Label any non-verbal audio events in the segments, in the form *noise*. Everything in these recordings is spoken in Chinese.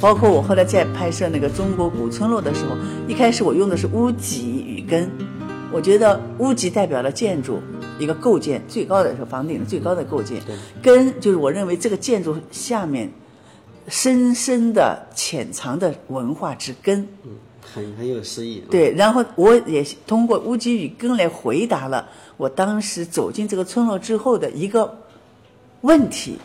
包括我后来在拍摄那个中国古村落的时候，一开始我用的是屋脊与根，我觉得屋脊代表了建筑一个构建最高的是房顶的最高的构建，根就是我认为这个建筑下面深深的潜藏的文化之根。嗯，很很有诗意。对，然后我也通过屋脊与根来回答了我当时走进这个村落之后的一个问题，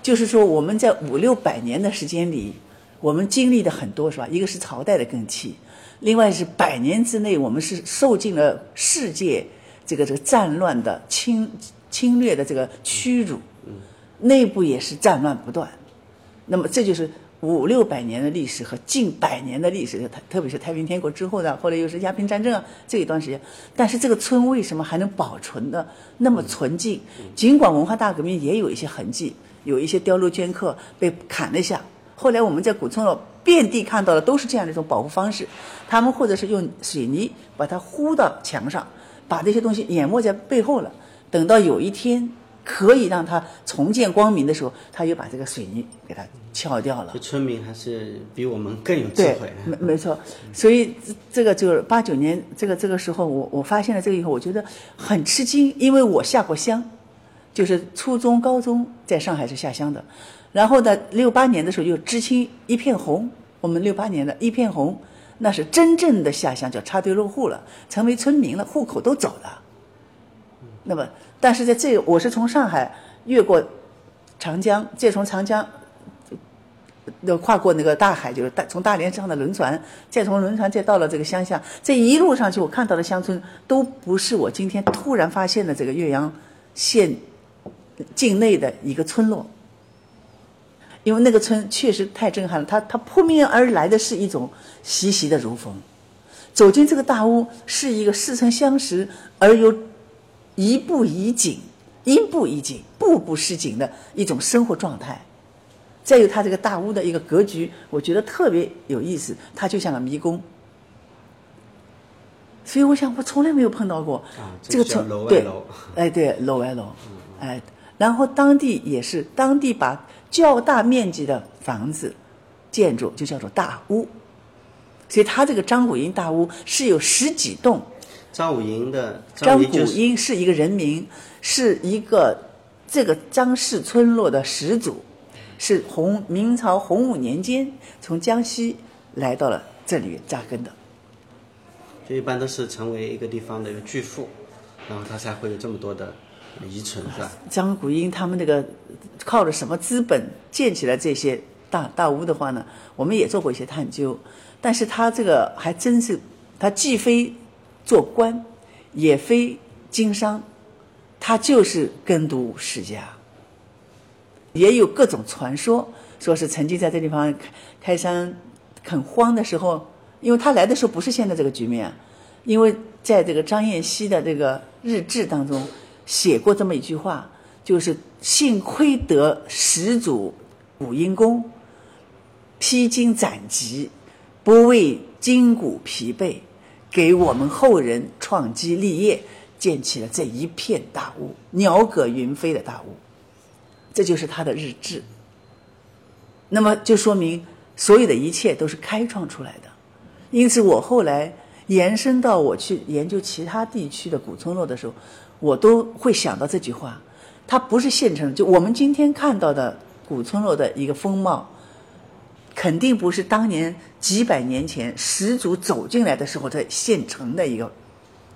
就是说我们在五六百年的时间里，我们经历的很多是吧？一个是朝代的更替，另外是百年之内我们是受尽了世界这个这个战乱的侵侵略的这个屈辱，内部也是战乱不断。那么这就是五六百年的历史和近百年的历史，特特别是太平天国之后的，后来又是鸦片战争啊这一段时间。但是这个村为什么还能保存的那么纯净？尽管文化大革命也有一些痕迹，有一些雕镂镌刻被砍了一下。后来我们在古村落遍地看到的都是这样的一种保护方式，他们或者是用水泥把它糊到墙上，把这些东西掩没在背后了。等到有一天可以让它重见光明的时候，他又把这个水泥给它撬掉了这。村民还是比我们更有智对慧。，没没错，所以这这个就是八九年这个这个时候，我我发现了这个以后，我觉得很吃惊，因为我下过乡，就是初中、高中在上海是下乡的，然后呢，六八年的时候又知青一片红，我们六八年的一片红，那是真正的下乡，叫插队落户了，成为村民了，户口都走了。那么，但是在这，我是从上海越过长江，再从长江那跨过那个大海，就是大从大连上的轮船，再从轮船再到了这个乡下，这一路上去我看到的乡村都不是我今天突然发现的这个岳阳县境内的一个村落，因为那个村确实太震撼了，它它扑面而来的是一种习习的如风，走进这个大屋是一个似曾相识而又一步一景、一步一景、步步是景的一种生活状态。再有它这个大屋的一个格局，我觉得特别有意思，它就像个迷宫。所以我想，我从来没有碰到过啊这这个村对哎对楼外楼，哎，然后当地也是当地把较大面积的房子建筑就叫做大屋，所以它这个张古英大屋是有十几栋，张武营的张古英是一个人名，是一个这个张氏村落的始祖，是洪明朝洪武年间从江西来到了这里扎根的。就一般都是成为一个地方的一个巨富，然后他才会有这么多的遗存，是吧？张谷英他们那个靠着什么资本建起来这些大大屋的话呢？我们也做过一些探究，但是他这个还真是，他既非做官，也非经商，他就是耕读世家。也有各种传说，说是曾经在这地方开山垦荒的时候，因为他来的时候不是现在这个局面，因为在这个张燕熙的这个日志当中写过这么一句话，就是幸亏得始祖古阴公披荆斩棘，不为筋骨疲惫，给我们后人创基立业，建起了这一片大屋，鸟葛云飞的大屋。这就是他的日志。那么就说明所有的一切都是开创出来的。因此，我后来延伸到我去研究其他地区的古村落的时候，我都会想到这句话：它不是现成。就我们今天看到的古村落的一个风貌，肯定不是当年几百年前始祖走进来的时候的现成的一个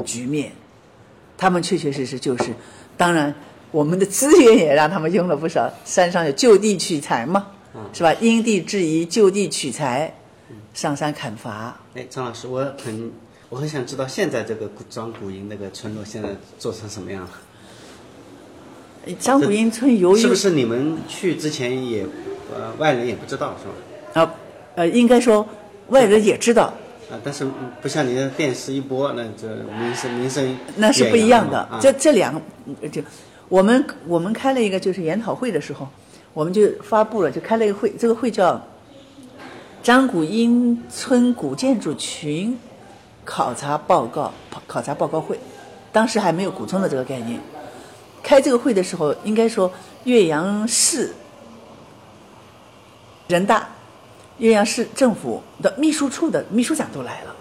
局面。他们确确实实就是，当然我们的资源也让他们用了不少，山上有就地取材嘛，是吧？因地制宜，就地取材，上山砍伐。哎，张老师，我很我很想知道现在这个古张古营那个村落现在做成什么样了？张古英村由于是不是你们去之前也呃外人也不知道是吧？啊呃，应该说外人也知道，啊，但是不像你的电视一播，那这名声名声那是不一样的。啊、这这两个呃就我们我们开了一个就是研讨会的时候，我们就发布了，就开了一个会，这个会叫张古英村古建筑群考察报告考察报告会，当时还没有古村的这个概念。开这个会的时候，应该说岳阳市人大、岳阳市政府的秘书处的秘书长都来了。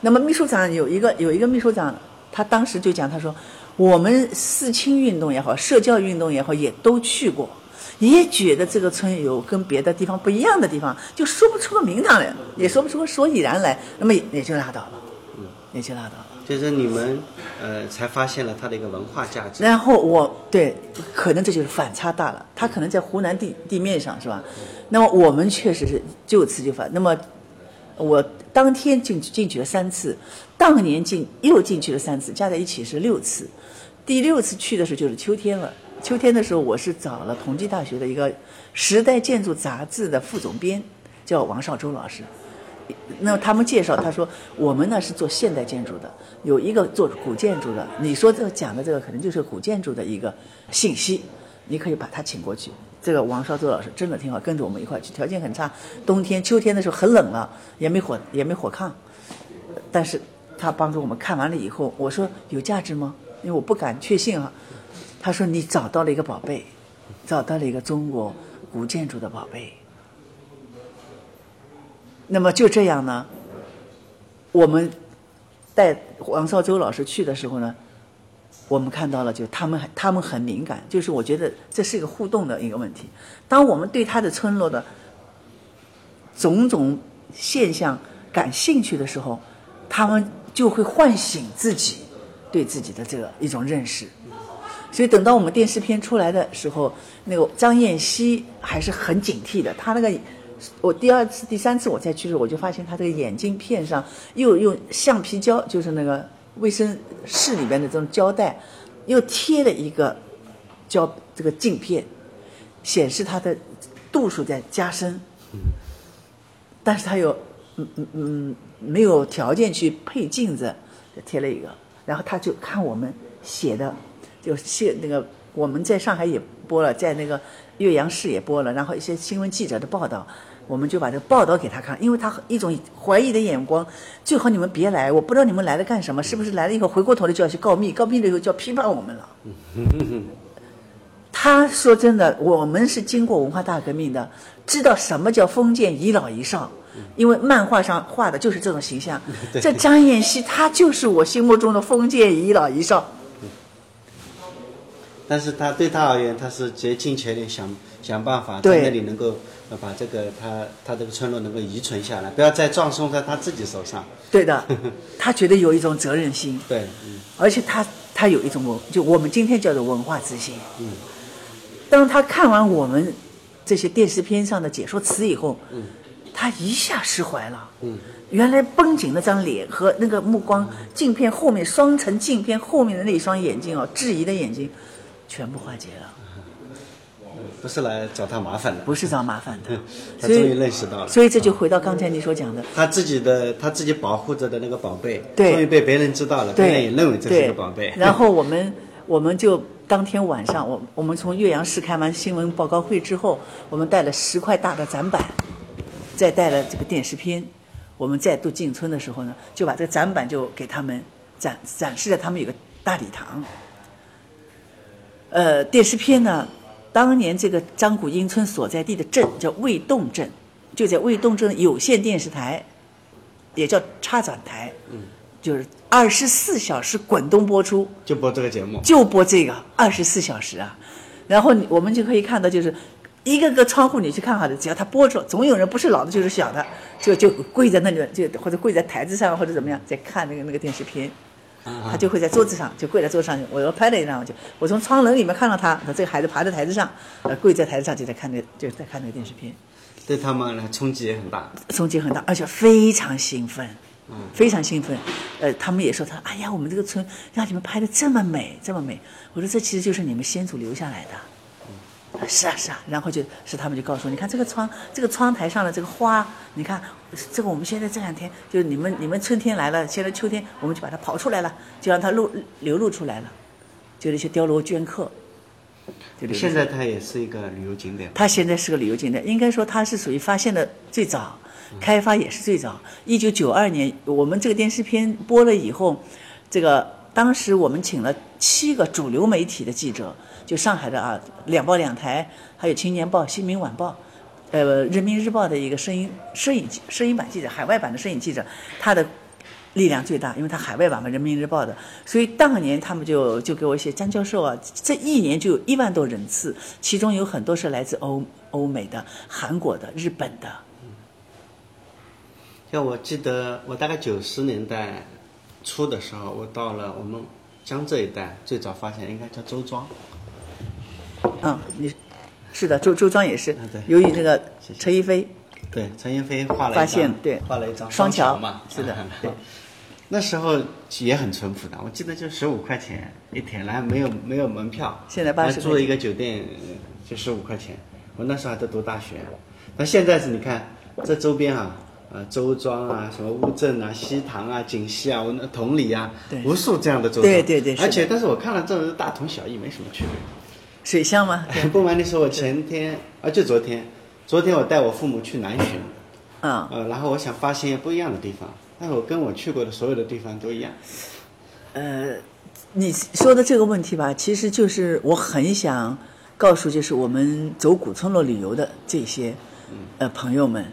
那么秘书长有一个有一个秘书长，他当时就讲，他说我们四清运动也好，社教运动也好，也都去过，也觉得这个村有跟别的地方不一样的地方，就说不出个名堂来，也说不出个所以然来，那么也就拉倒了，也就拉倒了。就是你们呃才发现了它的一个文化价值。然后我对，可能这就是反差大了。它可能在湖南地地面上是吧？那么我们确实是就此就反。那么我当天进进去了三次，当年进又进去了三次，加在一起是六次。第六次去的时候就是秋天了。秋天的时候，我是找了同济大学的一个《时代建筑》杂志的副总编，叫王绍周老师。那他们介绍，他说我们呢是做现代建筑的，有一个做古建筑的。你说这个讲的这个可能就是古建筑的一个信息，你可以把他请过去。这个王绍周老师真的挺好，跟着我们一块去。条件很差，冬天、秋天的时候很冷了，也没火，也没火炕。但是他帮助我们看完了以后，我说有价值吗？因为我不敢确信啊。他说你找到了一个宝贝，找到了一个中国古建筑的宝贝。那么就这样呢，我们带王绍周老师去的时候呢，我们看到了，就他们他们很敏感，就是我觉得这是一个互动的一个问题。当我们对他的村落的种种现象感兴趣的时候，他们就会唤醒自己对自己的这个一种认识。所以等到我们电视片出来的时候，那个张燕西还是很警惕的，他那个。我第二次、第三次我再去的时候，我就发现他这个眼镜片上又用橡皮胶，就是那个卫生室里边的这种胶带，又贴了一个胶这个镜片，显示他的度数在加深。但是他又嗯嗯嗯没有条件去配镜子，贴了一个。然后他就看我们写的，就写那个我们在上海也播了，在那个岳阳市也播了，然后一些新闻记者的报道。我们就把这个报道给他看，因为他一种怀疑的眼光，最好你们别来，我不知道你们来了干什么，是不是来了以后回过头来就要去告密，告密了以后就要批判我们了。他说真的，我们是经过文化大革命的，知道什么叫封建遗老遗少，因为漫画上画的就是这种形象。*laughs* 这张彦希他就是我心目中的封建遗老遗少。但是他对他而言，他是竭尽全力想想办法在那里能够。把这个他他这个村落能够遗存下来，不要再葬送在他自己手上。对的，*laughs* 他觉得有一种责任心。对，嗯。而且他他有一种文，就我们今天叫做文化自信。嗯。当他看完我们这些电视片上的解说词以后，嗯，他一下释怀了。嗯。原来绷紧那张脸和那个目光，镜片后面双层镜片后面的那双眼睛哦，质疑的眼睛，全部化解了。不是来找他麻烦的，不是找麻烦的，*laughs* 他终于认识到了。所以这就回到刚才你所讲的，他自己的他自己保护着的那个宝贝，终于被别人知道了，别人也认为这是个宝贝。然后我们 *laughs* 我们就当天晚上，我我们从岳阳市开完新闻报告会之后，我们带了十块大的展板，再带了这个电视片，我们再度进村的时候呢，就把这个展板就给他们展展示在他们有个大礼堂。呃，电视片呢。当年这个张谷英村所在地的镇叫卫洞镇，就在卫洞镇有线电视台，也叫插转台，嗯，就是二十四小时滚动播出，就播这个节目，就播这个二十四小时啊。然后我们就可以看到，就是一个个窗户你去看好的，只要他播出，总有人不是老的，就是小的，就就跪在那里，就或者跪在台子上，或者怎么样，在看那个那个电视片。他就会在桌子上，就跪在桌子上。我要拍了一张，就我从窗棱里面看到他，他这个孩子爬在台子上，呃，跪在台子上就在看那，就在看那个电视片。对他们来冲击也很大，冲击很大，而且非常兴奋，非常兴奋。呃，他们也说他，哎呀，我们这个村让你们拍的这么美，这么美。我说这其实就是你们先祖留下来的。是啊是啊，然后就是他们就告诉我，你看这个窗，这个窗台上的这个花，你看这个我们现在这两天，就是你们你们春天来了，现在秋天我们就把它刨出来了，就让它露流露出来了，就那些雕罗镌刻。现在它也是一个旅游景点。它现在是个旅游景点，应该说它是属于发现的最早，开发也是最早。一九九二年，我们这个电视片播了以后，这个当时我们请了七个主流媒体的记者。就上海的啊，两报两台，还有《青年报》《新民晚报》，呃，《人民日报》的一个声音摄影摄影版记者，海外版的摄影记者，他的力量最大，因为他海外版嘛，《人民日报》的，所以当年他们就就给我写张教授啊，这一年就有一万多人次，其中有很多是来自欧欧美的、韩国的、日本的。像我记得，我大概九十年代初的时候，我到了我们江浙一带，最早发现应该叫周庄。嗯，你是的，周周庄也是啊对，由于这个陈一飞对，陈逸飞画了一发，现对画了一张双桥桥嘛，是的对那时候也很淳朴的，我记得就十五块钱一天，然后没有没有门票，现在80然后住了一个酒店呃就十五块钱。我那时候还在读大学，那现在是你看这周边啊，呃周庄啊，什么乌镇啊、西塘啊、锦溪啊、我那同里啊对，无数这样的周庄。对对对而且但是我看了这种大同小异，没什么区别。水乡吗？不瞒你说，我前天啊，就昨天，昨天我带我父母去南浔，嗯、呃，然后我想发现不一样的地方，但是我跟我去过的所有的地方都一样。呃，你说的这个问题吧，其实就是我很想告诉，就是我们走古村落旅游的这些呃朋友们，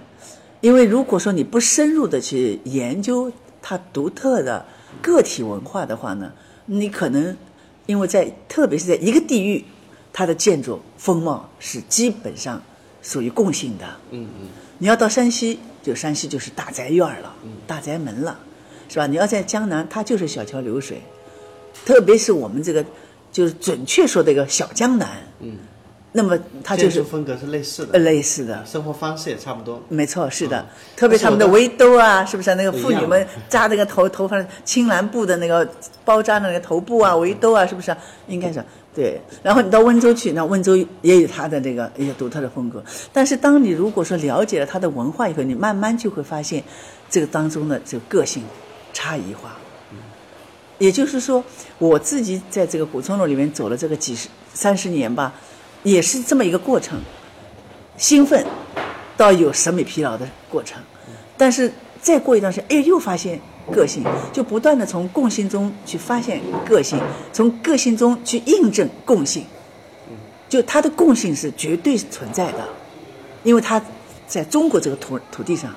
因为如果说你不深入的去研究它独特的个体文化的话呢，你可能因为在特别是在一个地域，它的建筑风貌是基本上属于共性的。嗯嗯，你要到山西，就山西就是大宅院儿了，大宅门了，是吧？你要在江南，它就是小桥流水，特别是我们这个，就是准确说这个小江南，嗯，那么它就是建筑风格是类似呃的，类似的，生活方式也差不多。没错，是的，嗯。特别他们的围兜啊，是不是、那个妇女们扎那个头头发青蓝布的那个包扎的那个头部啊，围兜啊，是不是、应该是对。然后你到温州去，那温州也有它的这个一些独特的风格。但是当你如果说了解了它的文化以后，你慢慢就会发现这个当中的这个个性差异化。也就是说，我自己在这个古村落里面走了这个几十三十年吧，也是这么一个过程。兴奋到有审美疲劳的过程，但是再过一段时间，哎，又发现个性，就不断的从共性中去发现个性，从个性中去印证共性，就它的共性是绝对存在的，因为它在中国这个土土地上，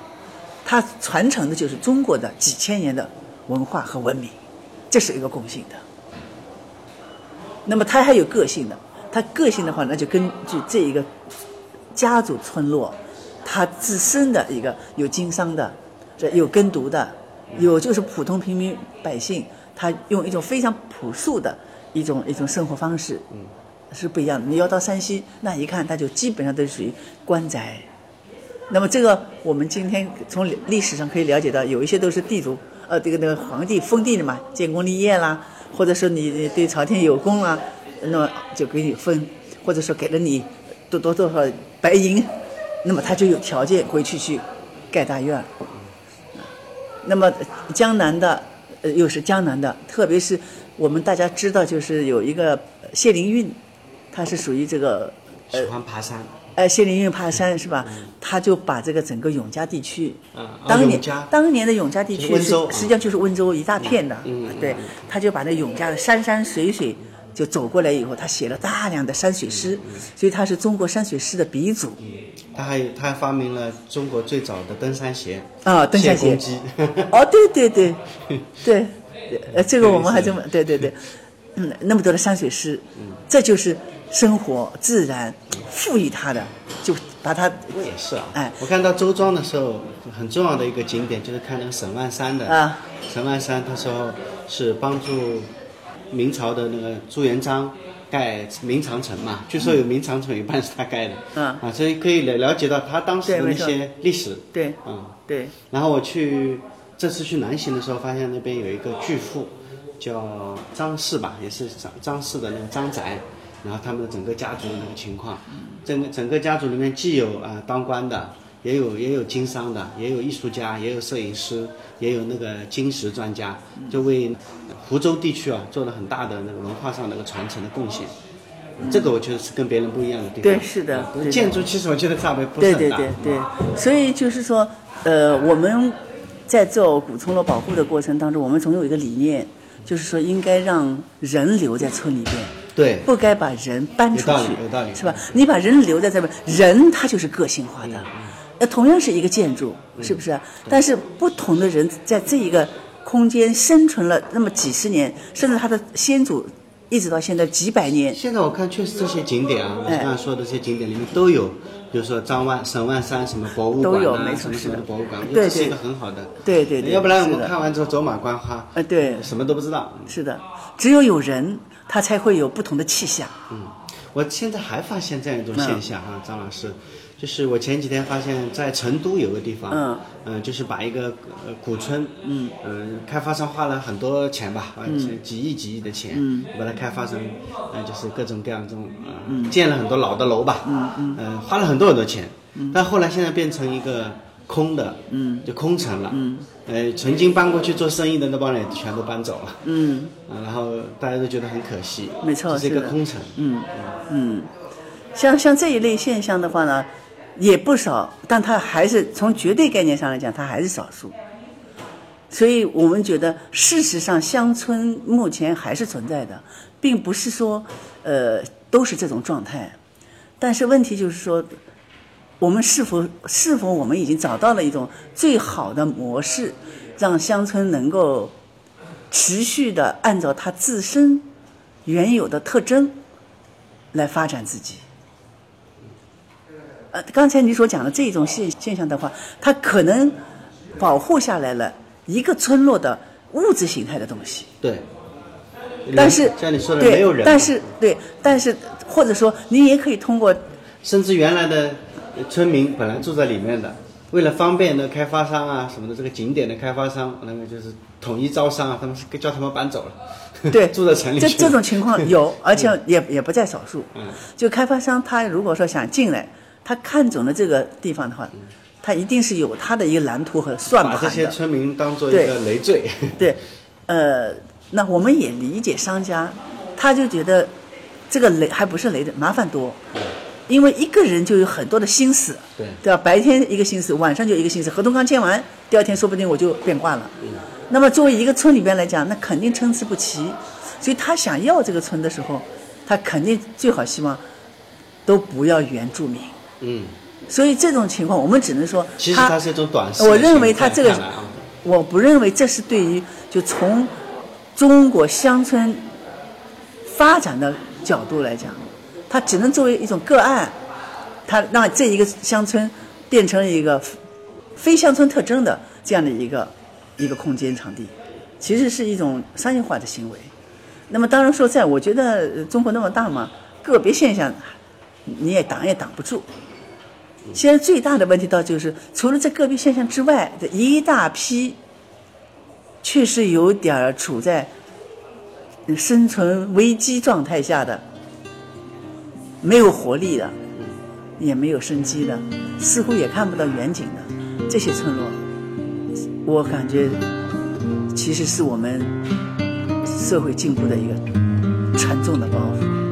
它传承的就是中国的几千年的文化和文明，这是一个共性的。那么它还有个性的，它个性的话，那就根据这一个家族村落，它自身的一个有经商的，这有耕读的，有就是普通平民百姓，他用一种非常朴素的一种一种生活方式，嗯，是不一样的。你要到山西，那一看他就基本上都属于官宅。那么这个我们今天从历史上可以了解到，有一些都是地主，呃，这个那个皇帝封地的嘛，建功立业啦，或者说你你对朝廷有功啦，那么就给你分，或者说给了你多多多少白银，那么他就有条件回去去盖大院儿。那么江南的，呃，又是江南的，特别是我们大家知道，就是有一个谢灵运，他是属于这个喜欢爬山，呃，谢灵运爬山是吧？他就把这个整个永嘉地区，当年当年的永嘉地区是实际上就是温州一大片的，对，他就把那永嘉的山山水水就走过来以后，他写了大量的山水诗，嗯。所以他是中国山水诗的鼻祖他还有他还发明了中国最早的登山鞋啊，登山鞋。哦，对对 *laughs* 对，对，呃，这个我们还这么对对对，嗯，那么多的山水诗，嗯。这就是生活自然赋予它的，就把它不过也是啊，哎。我看到周庄的时候，很重要的一个景点就是看那个沈万三的。啊。沈万三他说是帮助明朝的那个朱元璋盖明长城嘛，据说有明长城有一半是他盖的。嗯。啊，所以可以了了解到他当时的那对没错些历史。对。嗯，对。然后我去这次去南行的时候，发现那边有一个巨富，叫张氏吧，也是张张氏的那个张宅，然后他们的整个家族的那个情况，整个整个家族里面既有啊、当官的，也有也有经商的，也有艺术家，也有摄影师，也有那个金石专家，就为湖州地区啊做了很大的那个文化上的一个传承的贡献。这个我觉得是跟别人不一样的地方。对是的不对的建筑其实我觉得差别不是对很大。对对对，所以就是说，呃，我们在做古村落保护的过程当中，我们总有一个理念，就是说应该让人留在村里边，对不该把人搬出有道理去，有道理是吧？你把人留在这边，人他就是个性化的。呃，同样是一个建筑，是不是？但是不同的人在这一个空间生存了那么几十年，甚至他的先祖一直到现在几百年，现在我看确实这些景点啊，我哎刚才说的这些景点里面都有，比如说张万、沈万山什么博物馆啊，都有没错什么什么是的。的博物馆，我觉对得这是一个对很好的。对对对要不然我们看完之后走马观花，呃对。什么都不知道。是的，只有有人，他才会有不同的气象。嗯，我现在还发现这样一种嗯。现象哈，张老师，就是我前几天发现，在成都有个地方，嗯。呃就是把一个呃古村，嗯。开发商花了很多钱吧，呃几几亿几亿的钱，嗯，把它开发成，呃就是各种各样这种，呃，建了很多老的楼吧，嗯嗯，呃花了很多很多钱，但后来现在变成一个空的，嗯，就空城了，嗯，呃，曾经搬过去做生意的那帮人全都搬走了，嗯，啊，然后大家都觉得很可惜，没错这是一个空城，嗯嗯，像像这一类现象的话呢，也不少，但它还是从绝对概念上来讲，它还是少数。所以我们觉得，事实上乡村目前还是存在的，并不是说呃都是这种状态。但是问题就是说，我们是否是否我们已经找到了一种最好的模式，让乡村能够持续的按照它自身原有的特征来发展自己。呃，刚才你所讲的这种现现象的话，它可能保护下来了一个村落的物质形态的东西，对。但是像你说的，没有人，但是对，但是或者说你也可以通过甚至原来的村民本来住在里面的，为了方便的开发商啊什么的，这个景点的开发商，那个就是统一招商啊，他们是叫他们搬走了，对 *laughs* 住在城里这这种情况有，而且也也不在少数。嗯。就开发商他如果说想进来，他看准了这个地方的话，他一定是有他的一个蓝图和算盘把这。些村民当做一对个累赘。对，呃，那我们也理解商家，他就觉得这个累还不是累的，麻烦多，因为一个人就有很多的心思，对对吧？白天一个心思，晚上就一个心思，合同刚签完，第二天说不定我就变卦了。那么作为一个村里边来讲，那肯定参差不齐，所以他想要这个村的时候，他肯定最好希望都不要原住民。嗯，所以这种情况，我们只能说，其实它是一种短视的我认为它这个我不认为这是对于就从中国乡村发展的角度来讲，它只能作为一种个案，它让这一个乡村变成一个非乡村特征的这样的一个一个空间场地，其实是一种商业化的行为。那么当然说在，我觉得呃中国那么大嘛，个别现象你也挡也挡不住。现在最大的问题倒就是，除了这个别现象之外的一大批，确实有点处在生存危机状态下的，没有活力的，也没有生机的，似乎也看不到远景的这些村落，我感觉其实是我们社会进步的一个沉重的包袱。